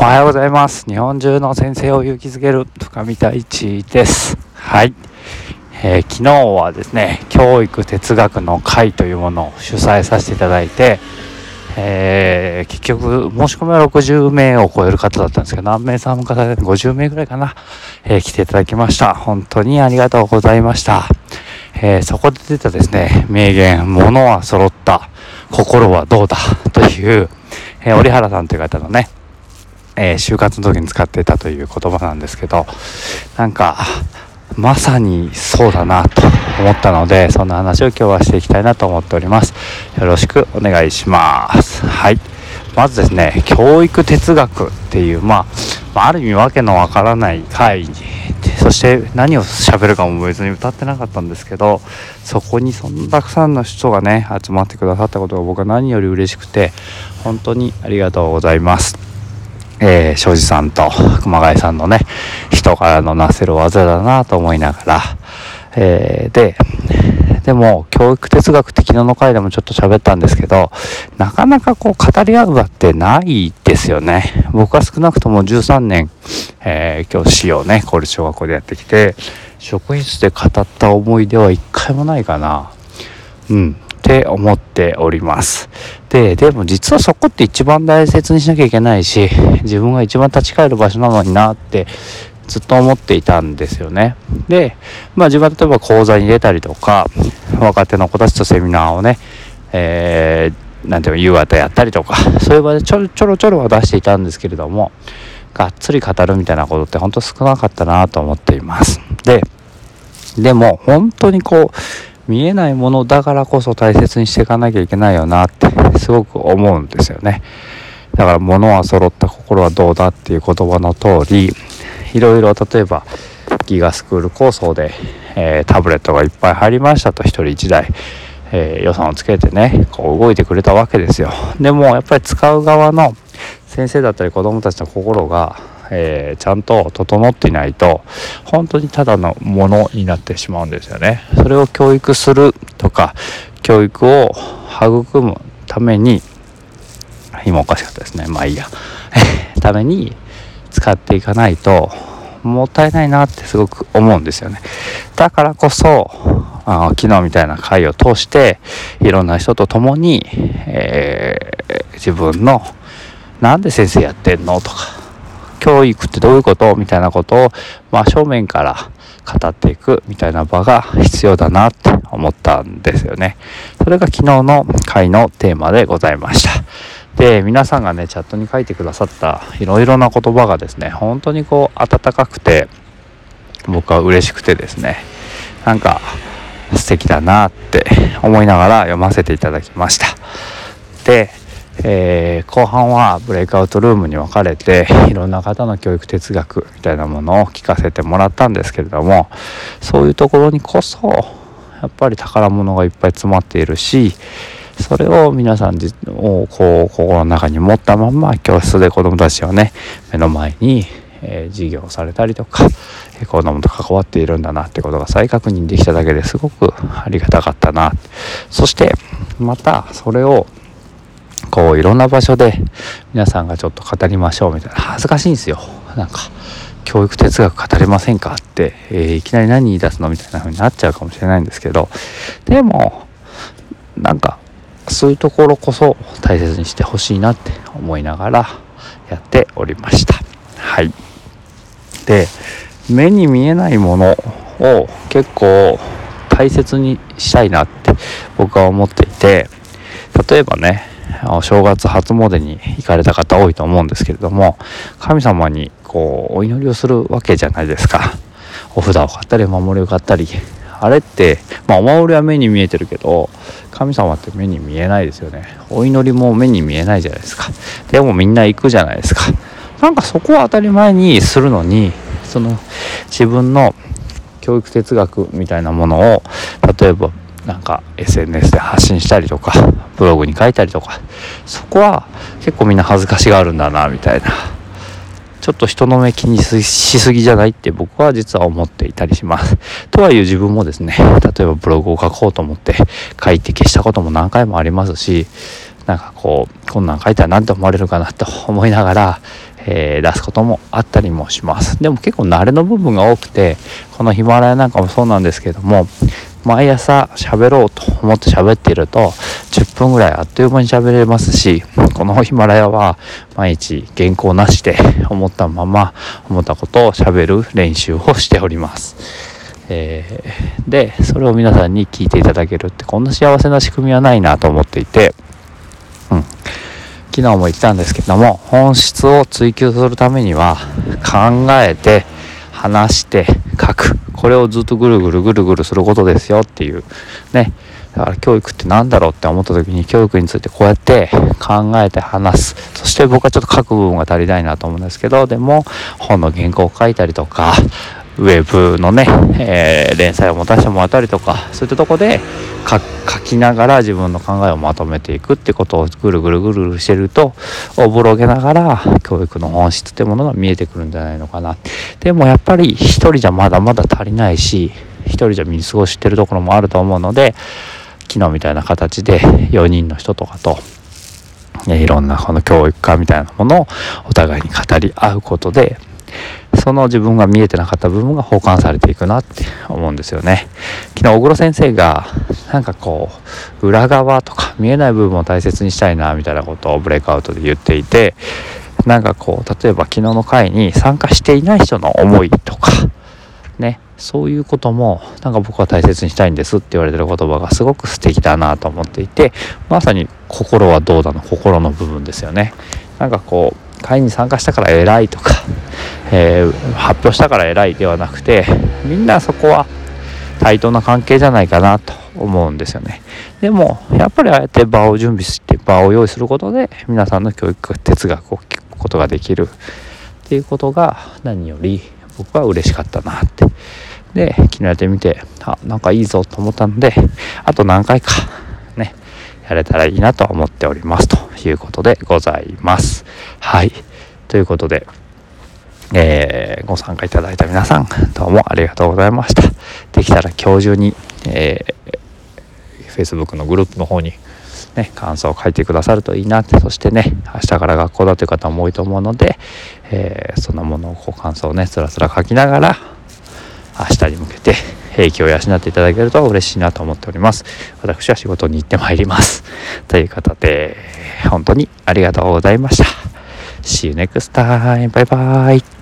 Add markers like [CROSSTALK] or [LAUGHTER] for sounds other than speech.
おはようございます。日本中の先生を勇気づける深見太一です。はい、えー、昨日はですね、教育哲学の会というものを主催させていただいて、えー、結局申し込みは60名を超える方だったんですけど、何名参加されて50名ぐらいかな、えー、来ていただきました。本当にありがとうございました。えそこで出たですね、名言、物は揃った、心はどうだという、え折原さんという方のね、えー、就活の時に使っていたという言葉なんですけどなんかまさにそうだなと思ったのでそんな話を今日はしていきたいなと思っております。よろしくお願いします。はい。まずですね教育哲学っていうまあある意味わけのわからない会議そして何を喋るかも別に歌ってなかったんですけどそこにそんなたくさんの人がね集まってくださったことが僕は何より嬉しくて本当にありがとうございます。えー、庄司さんと熊谷さんのね、人からのなせる技だなと思いながら、えー、で、でも、教育哲学的なの回でもちょっと喋ったんですけど、なかなかこう語り合う場ってないですよね。僕は少なくとも13年、えー、教師をね、公立小学校でやってきて、職員室で語った思い出は一回もないかな。うん。って思っております。で、でも実はそこって一番大切にしなきゃいけないし、自分が一番立ち返る場所なのになってずっと思っていたんですよね。で、まあ自分は例えば講座に出たりとか、若手の子たちとセミナーをね、えー、なんていうか夕方やったりとか、そういう場でちょろちょろちょろは出していたんですけれども、がっつり語るみたいなことって本当少なかったなと思っています。で、でも本当にこう、見えないものだからこそ大切にしていかなきゃいけないよなってすごく思うんですよね。だから物は揃った心はどうだっていう言葉の通りいろいろ例えばギガスクール構想で、えー、タブレットがいっぱい入りましたと1人1台、えー、予算をつけてねこう動いてくれたわけですよ。でもやっぱり使う側の先生だったり子どもたちの心がえー、ちゃんと整っていないと本当にただのものになってしまうんですよね。それを教育するとか教育を育むために今おかしかったですね。まあいいや。[LAUGHS] ために使っていかないともったいないなってすごく思うんですよね。だからこそあ昨日みたいな会を通していろんな人と共に、えー、自分のなんで先生やってんのとか教育ってどういうことみたいなことを、まあ、正面から語っていくみたいな場が必要だなって思ったんですよね。それが昨日の回のテーマでございました。で、皆さんがね、チャットに書いてくださったいろいろな言葉がですね、本当にこう温かくて、僕は嬉しくてですね、なんか素敵だなって思いながら読ませていただきました。で、えー、後半はブレイクアウトルームに分かれて [LAUGHS] いろんな方の教育哲学みたいなものを聞かせてもらったんですけれどもそういうところにこそやっぱり宝物がいっぱい詰まっているしそれを皆さんをこう心の中に持ったまま教室で子どもたちをね目の前に、えー、授業をされたりとか、え、子どもと関わっているんだなってことが再確認できただけですごくありがたかったな。そしてまたそれをこういろんな場所で皆さんがちょっと語りましょうみたいな。恥ずかしいんですよ。なんか教育哲学語れませんかって、えー、いきなり何言い出すのみたいな風になっちゃうかもしれないんですけど。でもなんかそういうところこそ大切にしてほしいなって思いながらやっておりました。はい。で目に見えないものを結構大切にしたいなって僕は思っていて例えばねお正月初詣に行かれた方多いと思うんですけれども神様にこうお祈りをするわけじゃないですか。お札を買ったりお守りを買ったり。あれってまあお守りは目に見えてるけど神様って目に見えないですよね。お祈りも目に見えないじゃないですか。でもみんな行くじゃないですか。なんかそこは当たり前にするのにその自分の教育哲学みたいなものを例えばなんか SNS で発信したりとかブログに書いたりとかそこは結構みんな恥ずかしがあるんだなみたいなちょっと人の目気にしすぎじゃないって僕は実は思っていたりします。とはいえ自分もですね例えばブログを書こうと思って書いて消したことも何回もありますしなんかこうこんなん書いたら何て思われるかなと思いながら、えー、出すこともあったりもしますでも結構慣れの部分が多くてこのヒマラヤなんかもそうなんですけども毎朝喋ろうと思って喋っていると10分ぐらいあっという間に喋れますしこのヒマラヤは毎日原稿なしで思ったまま思ったことを喋る練習をしております。えー、でそれを皆さんに聞いていただけるってこんな幸せな仕組みはないなと思っていて、うん、昨日も言ったんですけども本質を追求するためには考えて話して書くこれをずっとぐるぐるぐるぐるすることですよっていうね。だから教育って何だろうって思った時に教育についてこうやって考えて話す。そして僕はちょっと書く部分が足りないなと思うんですけどでも本の原稿を書いたりとかウェブのね、えー、連載を持たせてもらったりとかそういったとこで書きながら自分の考えをまとめていくってことをぐるぐるぐるぐるしてるとおぼろげながら教育の本質ってものが見えてくるんじゃないのかな。でもやっぱり一人じゃまだまだ足りないし一人じゃ見過ごしてるところもあると思うので昨日みたいな形で4人の人とかといろんなこの教育家みたいなものをお互いに語り合うことでその自分が見えてなかった部分が補完されていくなって思うんですよね。昨日小黒先生がなんかこう裏側とか見えない部分を大切にしたいなみたいなことをブレイクアウトで言っていてなんかこう例えば昨日の会に参加していない人の思いとかねそういうこともなんか僕は大切にしたいんですって言われてる言葉がすごく素敵だなと思っていてまさに心はどうだの心の部分ですよねなんかこう会に参加したから偉いとか、えー、発表したから偉いではなくてみんなそこは対等な関係じゃないかなと思うんですよね。でもやっぱりああやって場を準備して場を用意することで皆さんの教育哲学を聞くことができるっていうことが何より僕は嬉しかったなって。で昨日やってみてあなんかいいぞと思ったのであと何回かねやれたらいいなと思っておりますということでございます。はい。ということでえー、ご参加いただいた皆さんどうもありがとうございました。できたら今日中に、えー、Facebook のグループの方にね、感想を書いてくださるといいなって。そしてね明日から学校だという方も多いと思うので、えー、そのものをこう感想をねつらつら書きながら明日に向けて影響を養っていただけると嬉しいなと思っております。私は仕事に行ってまいります。という方で本当にありがとうございました。See you next time. バイバイ。